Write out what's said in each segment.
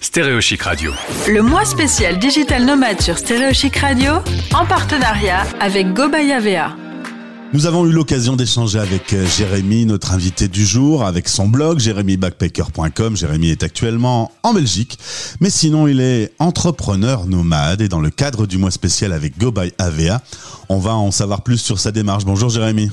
Stéréochic Radio. Le mois spécial Digital Nomade sur Stéréochic Radio, en partenariat avec Gobaya VA. Nous avons eu l'occasion d'échanger avec euh, Jérémy, notre invité du jour, avec son blog jérémybackpacker.com. Jérémy est actuellement en Belgique, mais sinon il est entrepreneur nomade et dans le cadre du mois spécial avec Go by AVA, on va en savoir plus sur sa démarche. Bonjour Jérémy.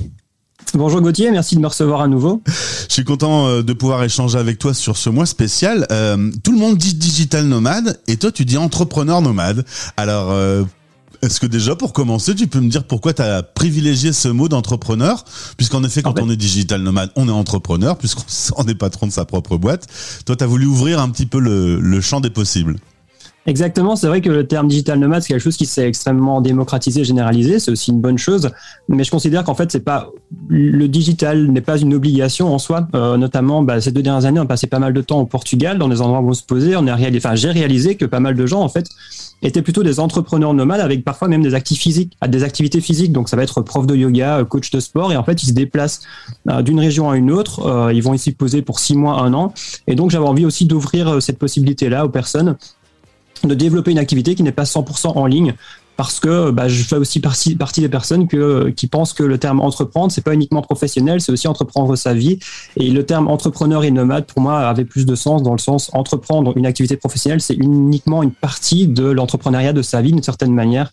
Bonjour Gauthier, merci de me recevoir à nouveau. Je suis content euh, de pouvoir échanger avec toi sur ce mois spécial. Euh, tout le monde dit digital nomade et toi tu dis entrepreneur nomade. Alors euh, est-ce que déjà, pour commencer, tu peux me dire pourquoi tu as privilégié ce mot d'entrepreneur? Puisqu'en effet, quand on est digital nomade, on est entrepreneur, puisqu'on est patron de sa propre boîte. Toi, tu as voulu ouvrir un petit peu le, le champ des possibles. Exactement, c'est vrai que le terme digital nomade, c'est quelque chose qui s'est extrêmement démocratisé, généralisé, c'est aussi une bonne chose, mais je considère qu'en fait, c'est pas le digital n'est pas une obligation en soi. Euh, notamment, bah, ces deux dernières années, on passé pas mal de temps au Portugal, dans des endroits où on se posait. On a réalisé, enfin, j'ai réalisé que pas mal de gens, en fait, étaient plutôt des entrepreneurs nomades avec parfois même des physiques, des activités physiques. Donc, ça va être prof de yoga, coach de sport, et en fait, ils se déplacent euh, d'une région à une autre. Euh, ils vont ici poser pour six mois, un an, et donc j'avais envie aussi d'ouvrir cette possibilité-là aux personnes de développer une activité qui n'est pas 100% en ligne parce que bah, je fais aussi partie, des personnes qui pensent que le terme entreprendre, c'est pas uniquement professionnel, c'est aussi entreprendre sa vie. Et le terme entrepreneur et nomade, pour moi, avait plus de sens dans le sens entreprendre une activité professionnelle, c'est uniquement une partie de l'entrepreneuriat de sa vie d'une certaine manière.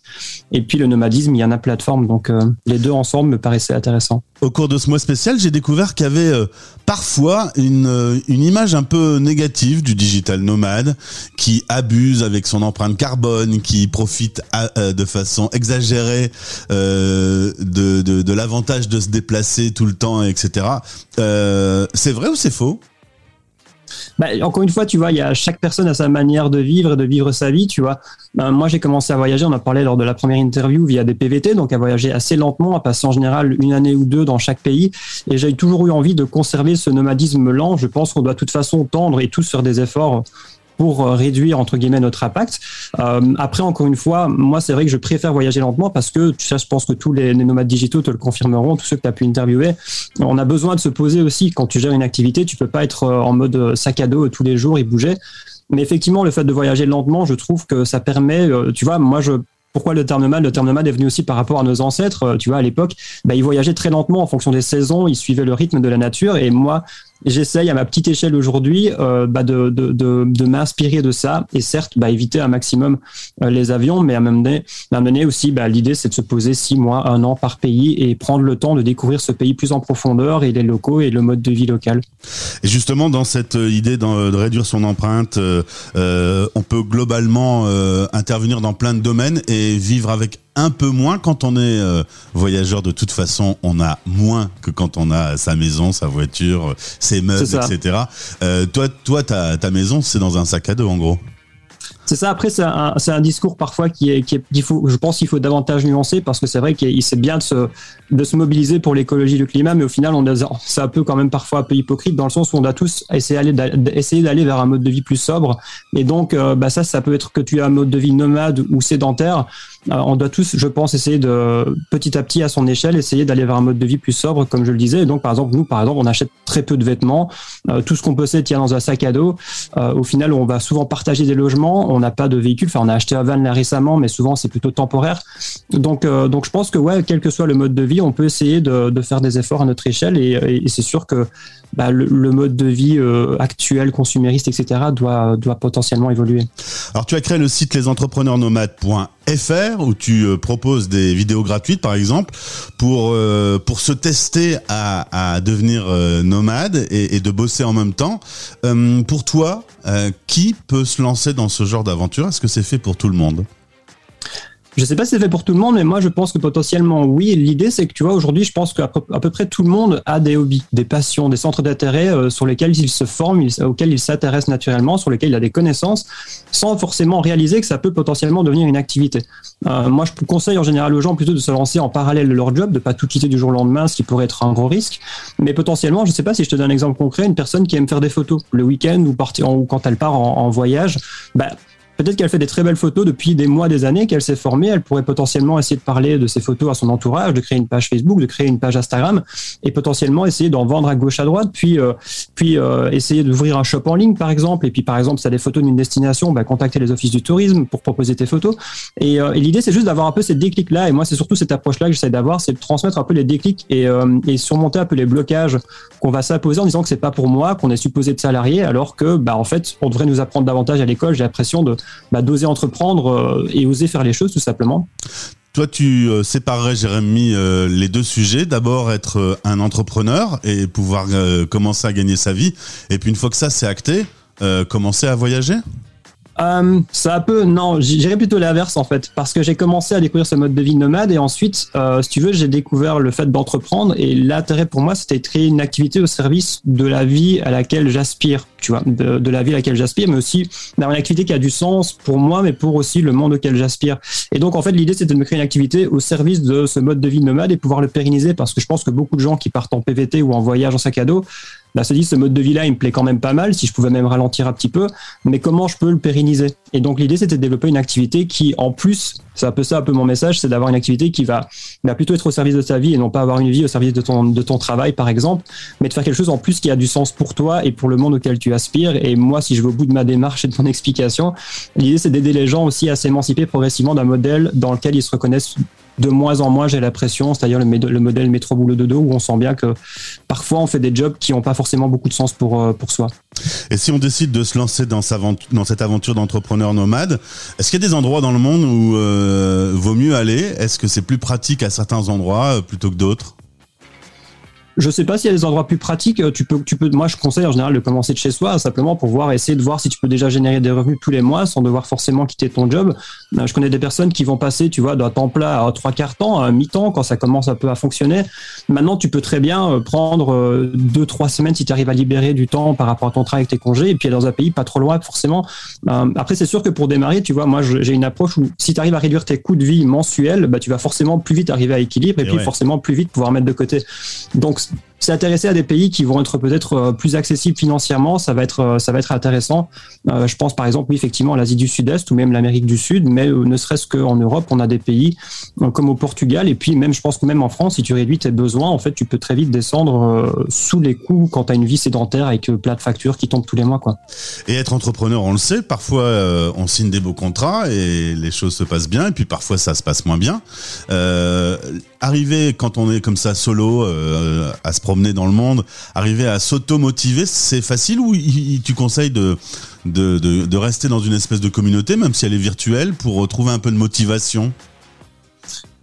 Et puis le nomadisme, il y en a plateforme. Donc euh, les deux ensemble me paraissaient intéressants. Au cours de ce mois spécial, j'ai découvert qu'il y avait euh, parfois une, euh, une image un peu négative du digital nomade qui abuse avec son empreinte carbone, qui profite à, de façon exagérée euh, de, de, l'avantage de se déplacer tout le temps, etc. Euh, c'est vrai ou c'est faux? Bah, encore une fois, tu vois, il y a chaque personne a sa manière de vivre et de vivre sa vie, tu vois. Ben, moi, j'ai commencé à voyager, on a parlé lors de la première interview via des PVT, donc à voyager assez lentement, à passer en général une année ou deux dans chaque pays. Et j'ai toujours eu envie de conserver ce nomadisme lent. Je pense qu'on doit de toute façon tendre et tous faire des efforts pour euh, réduire entre guillemets notre impact. Euh, après, encore une fois, moi c'est vrai que je préfère voyager lentement parce que ça, je pense que tous les, nomades digitaux te le confirmeront, tous ceux que tu as pu interviewer. On a besoin de se poser aussi quand tu gères une activité. Tu peux pas être euh, en mode sac à dos tous les jours et bouger. Mais effectivement, le fait de voyager lentement, je trouve que ça permet, tu vois, moi je pourquoi le terme Le terme est venu aussi par rapport à nos ancêtres. Tu vois, à l'époque, bah, ils voyageaient très lentement en fonction des saisons, ils suivaient le rythme de la nature. Et moi, j'essaye à ma petite échelle aujourd'hui euh, bah de, de, de, de m'inspirer de ça et certes bah, éviter un maximum euh, les avions mais à m'amener donné aussi bah, l'idée c'est de se poser six mois un an par pays et prendre le temps de découvrir ce pays plus en profondeur et les locaux et le mode de vie local. Et justement dans cette euh, idée de réduire son empreinte euh, on peut globalement intervenir dans plein de domaines et vivre avec un peu moins quand on est euh, voyageur. De toute façon on a moins que quand on a sa maison sa voiture ses meubles etc euh, toi toi ta, ta maison c'est dans un sac à dos en gros c'est ça. Après, c'est un, discours parfois qui est, faut, je pense qu'il faut davantage nuancer parce que c'est vrai qu'il c'est bien de se, mobiliser pour l'écologie du climat, mais au final, on c'est un peu quand même parfois un peu hypocrite dans le sens où on doit tous essayer d'aller vers un mode de vie plus sobre. Et donc, euh, bah ça, ça peut être que tu as un mode de vie nomade ou sédentaire. Euh, on doit tous, je pense, essayer de petit à petit à son échelle, essayer d'aller vers un mode de vie plus sobre, comme je le disais. Donc, par exemple, nous, par exemple, on achète très peu de vêtements. Euh, tout ce qu'on possède tient dans un sac à dos. au final, on va souvent partager des logements. N'a pas de véhicule. Enfin, on a acheté un van là récemment, mais souvent c'est plutôt temporaire. Donc, donc, je pense que ouais, quel que soit le mode de vie, on peut essayer de, faire des efforts à notre échelle et, c'est sûr que bah, le, mode de vie euh, actuel, consumériste, etc., doit, doit potentiellement évoluer. Alors, tu as créé le site lesentrepreneurnomades.fr où tu euh, proposes des vidéos gratuites, par exemple, pour, euh, pour se tester à, devenir nomade et, et, de bosser en même temps. pour toi, qui peut se lancer dans ce genre d'aventure Est-ce que c'est fait pour tout le monde? Je sais pas si c'est fait pour tout le monde, mais moi je pense que potentiellement oui. L'idée c'est que tu vois aujourd'hui, je pense qu'à peu, à peu près tout le monde a des hobbies, des passions, des centres d'intérêt euh, sur lesquels il se forme, auxquels il s'intéresse naturellement, sur lesquels il a des connaissances, sans forcément réaliser que ça peut potentiellement devenir une activité. Euh, moi je conseille en général aux gens plutôt de se lancer en parallèle de leur job, de pas tout quitter du jour au lendemain, ce qui pourrait être un gros risque. Mais potentiellement, je sais pas si je te donne un exemple concret, une personne qui aime faire des photos le week-end ou, ou quand elle part en, en voyage, bah, peut-être qu'elle fait des très belles photos depuis des mois, des années, qu'elle s'est formée. Elle pourrait potentiellement essayer de parler de ses photos à son entourage, de créer une page Facebook, de créer une page Instagram et potentiellement essayer d'en vendre à gauche, à droite, puis, euh, puis euh, essayer d'ouvrir un shop en ligne, par exemple. Et puis, par exemple, si tu as des photos d'une destination, bah, contacter les offices du tourisme pour proposer tes photos. Et, euh, et l'idée, c'est juste d'avoir un peu ces déclics-là. Et moi, c'est surtout cette approche-là que j'essaie d'avoir, c'est de transmettre un peu les déclics et, et surmonter un peu les blocages qu'on va s'imposer en disant que c'est pas pour moi, qu'on est supposé de salarié, alors que, bah, en fait, on devrait nous apprendre davantage à l'école. J'ai l'impression de bah, d'oser entreprendre euh, et oser faire les choses tout simplement. Toi, tu euh, séparerais, Jérémy, euh, les deux sujets. D'abord, être un entrepreneur et pouvoir commencer à gagner sa vie. Et puis, une fois que ça, c'est acté, commencer à voyager euh, ça peut, non, j'irais plutôt l'inverse en fait, parce que j'ai commencé à découvrir ce mode de vie nomade et ensuite, euh, si tu veux, j'ai découvert le fait d'entreprendre et l'intérêt pour moi, c'était de créer une activité au service de la vie à laquelle j'aspire, tu vois, de, la vie à laquelle j'aspire, mais aussi d'avoir une activité qui a du sens pour moi, mais pour aussi le monde auquel j'aspire. Et donc, en fait, l'idée, c'était de me créer une activité au service de ce mode de vie nomade et pouvoir le pérenniser, parce que je pense que beaucoup de gens qui partent en PVT ou en voyage en sac à dos Là, se dit, ce mode de vie-là, il me plaît quand même pas mal, si je pouvais même ralentir un petit peu, mais comment je peux le pérenniser? Et donc, l'idée, c'était de développer une activité qui, en plus, c'est un peu ça, un peu mon message, c'est d'avoir une activité qui va, va, plutôt être au service de ta vie et non pas avoir une vie au service de ton, de ton travail, par exemple, mais de faire quelque chose en plus qui a du sens pour toi et pour le monde auquel tu aspires. Et moi, si je vais au bout de ma démarche et de mon explication, l'idée, c'est d'aider les gens aussi à s'émanciper progressivement d'un modèle dans lequel ils se reconnaissent de moins en moins, j'ai l'impression, c'est-à-dire le, le, modèle métro boulot de dos où on sent bien que parfois on fait des jobs qui n'ont pas forcément beaucoup de sens pour, euh, soi. Et si on décide de se lancer dans, dans cette aventure d'entrepreneur nomade, est-ce qu'il y a des endroits dans le monde où euh, vaut mieux aller? Est-ce que c'est plus pratique à certains endroits euh, plutôt que d'autres? Je sais pas s'il y a des endroits plus pratiques. Tu peux, tu peux, moi, je conseille en général de commencer de chez soi, simplement pour voir, essayer de voir si tu peux déjà générer des revenus tous les mois sans devoir forcément quitter ton job. Euh, je connais des personnes qui vont passer, tu vois, d'un temps plat à trois quarts temps, à mi-temps, quand ça commence un peu à fonctionner. Maintenant, tu peux très bien euh, prendre euh, deux, trois semaines si tu arrives à libérer du temps par rapport à ton travail avec tes congés, et puis dans un pays pas trop loin, forcément. Après, c'est sûr que pour démarrer, tu vois, moi, j'ai une approche où si tu arrives à réduire tes coûts de vie mensuels, bah, tu vas forcément plus vite arriver à équilibre et, puis forcément plus vite pouvoir mettre de côté. Donc, podcast. S'intéresser à des pays qui vont être peut-être euh, plus accessibles financièrement, ça va être, euh, ça va être intéressant. Euh, je pense par exemple, oui, effectivement, à l'Asie du Sud-Est ou même l'Amérique du Sud, mais ne serait-ce qu'en Europe, on a des pays comme au Portugal. Et puis même, je pense que même en France, si tu réduis tes besoins, en fait, tu peux très vite descendre sous les coûts quand tu as une vie sédentaire avec plein de factures qui tombent tous les mois. Quoi. Et être entrepreneur, on le sait, parfois on signe des beaux contrats et les choses se passent bien, et puis parfois ça se passe moins bien. arriver quand on est comme ça solo à se promener dans le monde, arriver à s'auto-motiver, c'est facile ou tu conseilles de, de, rester dans une espèce de communauté, même si elle est virtuelle, pour trouver un peu de motivation?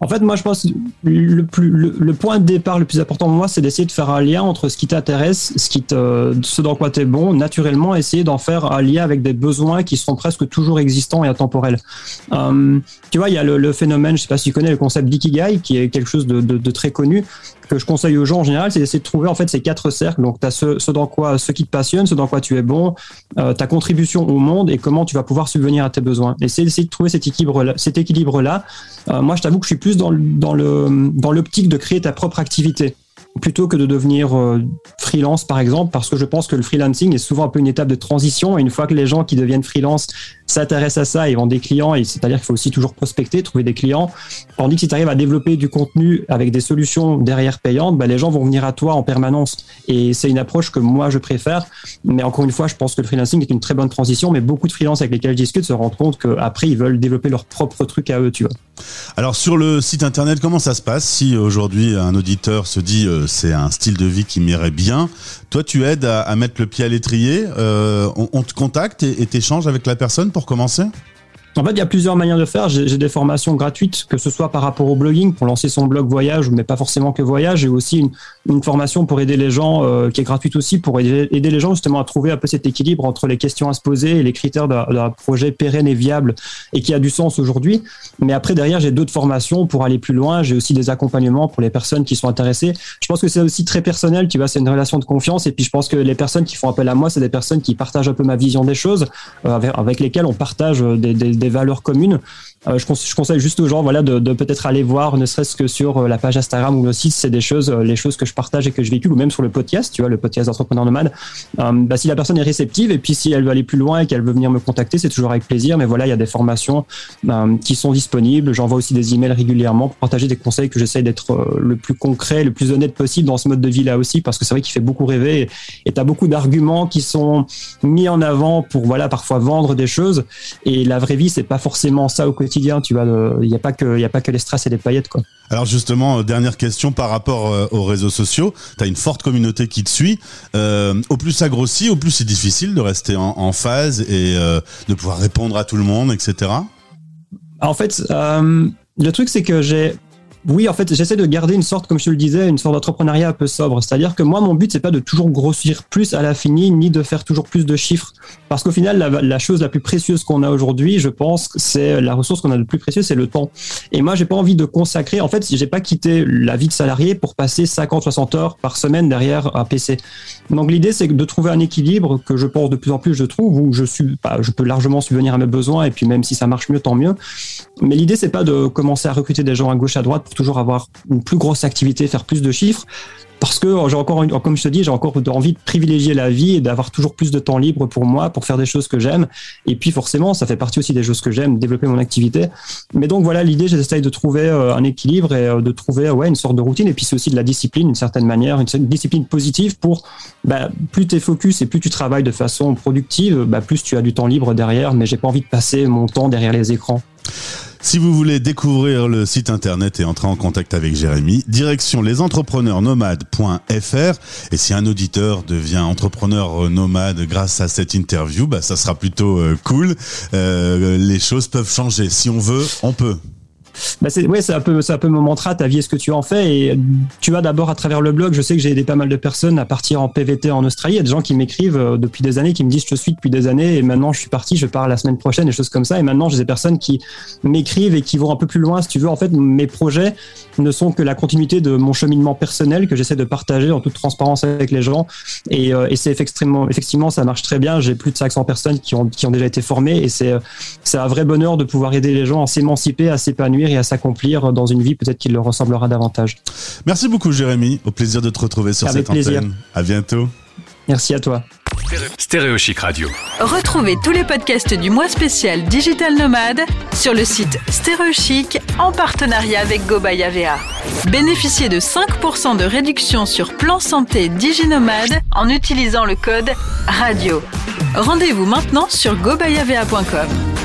En fait, moi, je pense le, plus, le, point de départ le plus important pour moi, c'est d'essayer de faire un lien entre ce qui t'intéresse, ce, ce dans quoi tu es bon, naturellement, essayer d'en faire un lien avec des besoins qui sont presque toujours existants et intemporels. Euh, tu vois, il y a le, phénomène, je sais pas si tu connais le concept d'ikigai, qui est quelque chose de, très connu, que je conseille aux gens en général, c'est d'essayer de trouver en fait ces quatre cercles. Donc, tu as ce, dans quoi, ce qui te passionne, ce dans quoi tu es bon, euh, ta contribution au monde et comment tu vas pouvoir subvenir à tes besoins. Et c'est d'essayer de trouver cet équilibre-là. Cet équilibre-là. Euh, moi, je t'avoue que je suis plus dans, dans l'optique de créer ta propre activité plutôt que de devenir euh, freelance par exemple parce que je pense que le freelancing est souvent un peu une étape de transition une fois que les gens qui deviennent freelance s'intéressent à ça et vendent des clients c'est-à-dire qu'il faut aussi toujours prospecter trouver des clients tandis que si tu arrives à développer du contenu avec des solutions derrière payantes bah, les gens vont venir à toi en permanence et c'est une approche que moi je préfère mais encore une fois je pense que le freelancing est une très bonne transition mais beaucoup de freelances avec lesquels je discute se rendent compte qu'après ils veulent développer leur propre truc à eux tu vois alors sur le site internet comment ça se passe si aujourd'hui un auditeur se dit euh, c'est un style de vie qui m'irait bien? Toi, tu aides à, mettre le pied à l'étrier. Euh, on, te contacte et t'échanges avec la personne? Pour commencer en fait, il y a plusieurs manières de faire. J'ai des formations gratuites, que ce soit par rapport au blogging, pour lancer son blog voyage, mais pas forcément que voyage. J'ai aussi une, formation pour aider les gens, euh, qui est gratuite aussi, pour aider, les gens justement à trouver un peu cet équilibre entre les questions à se poser et les critères d'un projet pérenne et viable et qui a du sens aujourd'hui. Mais après, derrière, j'ai d'autres formations pour aller plus loin. J'ai aussi des accompagnements pour les personnes qui sont intéressées. Je pense que c'est aussi très personnel, tu vois, c'est une relation de confiance. Et puis, je pense que les personnes qui font appel à moi, c'est des personnes qui partagent un peu ma vision des choses, euh, avec, lesquelles on partage des, des, des valeurs communes. Je, je, conseille juste aux gens voilà, de, de peut-être aller voir, ne serait-ce que sur la page Instagram ou le site, c'est des choses, les choses que je partage et que je véhicule, ou même sur le podcast, tu vois, le podcast d'entrepreneur nomade. bah, si la personne est réceptive et puis si elle veut aller plus loin et qu'elle veut venir me contacter, c'est toujours avec plaisir. Mais voilà, il y a des formations qui sont disponibles. J'envoie aussi des emails régulièrement pour partager des conseils que j'essaye d'être le plus concret, le plus honnête possible dans ce mode de vie là aussi, parce que c'est vrai qu'il fait beaucoup rêver et tu as beaucoup d'arguments qui sont mis en avant pour voilà parfois vendre des choses et la vraie vie c'est pas forcément ça au quotidien tu vois il n'y a pas que il y a pas que les strass et les paillettes quoi. Alors justement dernière question par rapport euh, aux réseaux sociaux. Tu as une forte communauté qui te suit. Euh, au plus ça grossit au plus c'est difficile de rester en, phase et euh, de pouvoir répondre à tout le monde etc en fait le truc c'est que j'ai oui, en fait, j'essaie de garder une sorte, comme je te le disais, une sorte d'entrepreneuriat un peu sobre. C'est-à-dire que moi, mon but, c'est pas de toujours grossir plus à la finie, ni de faire toujours plus de chiffres. Parce qu'au final, la, chose la plus précieuse qu'on a aujourd'hui, je pense, c'est la ressource qu'on a de plus précieuse, c'est le temps. Et moi, j'ai pas envie de consacrer, en fait, j'ai pas quitté la vie de salarié pour passer 50, 60 heures par semaine derrière un PC. Donc, l'idée, c'est de trouver un équilibre que je pense de plus en plus je trouve, où je suis, bah, je peux largement subvenir à mes besoins, et puis même si ça marche mieux, tant mieux. Mais l'idée, c'est pas de commencer à recruter des gens à gauche, à droite toujours avoir une plus grosse activité, faire plus de chiffres. Parce que j'ai encore, comme je te dis, j'ai encore envie de privilégier la vie et d'avoir toujours plus de temps libre pour moi, pour faire des choses que j'aime. Et puis forcément, ça fait partie aussi des choses que j'aime, développer mon activité. Mais donc voilà, l'idée, j'essaye de trouver euh, un équilibre et euh, de trouver ouais, une sorte de routine. Et puis c'est aussi de la discipline, d'une certaine manière, une discipline positive pour bah, plus tu es focus et plus tu travailles de façon productive, bah, plus tu as du temps libre derrière. Mais j'ai pas envie de passer mon temps derrière les écrans. Si vous voulez découvrir le site internet et entrer en contact avec Jérémy, direction lesentrepreneursnomades.fr. Et si un auditeur devient entrepreneur nomade grâce à cette interview, bah, ça sera plutôt euh, cool. Euh, les choses peuvent changer. Si on veut, on peut bah c'est ouais, un peu, mon mantra. Ta vie, est-ce que tu en fais? Et tu vois, d'abord à travers le blog, je sais que j'ai aidé pas mal de personnes à partir en PVT en Australie. Il y a des gens qui m'écrivent euh, depuis des années, qui me disent je suis depuis des années et maintenant je suis parti, je pars la semaine prochaine, des choses comme ça. Et maintenant j'ai des personnes qui m'écrivent et qui vont un peu plus loin. Si tu veux, en fait, mes projets ne sont que la continuité de mon cheminement personnel que j'essaie de partager en toute transparence avec les gens. Et, euh, et c'est extrêmement, effectivement, ça marche très bien. J'ai plus de 500 personnes qui ont, qui ont déjà été formées et c'est, c'est un vrai bonheur de pouvoir aider les gens à s'émanciper, à s'épanouir et à s'accomplir dans une vie peut-être qui leur ressemblera davantage. Merci beaucoup Jérémy, au plaisir de te retrouver sur cette plaisir. antenne. À bientôt. Merci à toi. Stéréo Chic Radio. Retrouvez tous les podcasts du mois spécial Digital Nomade sur le site Stéréo Chic en partenariat avec GoBayavea. Bénéficiez de 5% de réduction sur plan santé DigiNomade en utilisant le code RADIO. Rendez-vous maintenant sur gobayavea.com.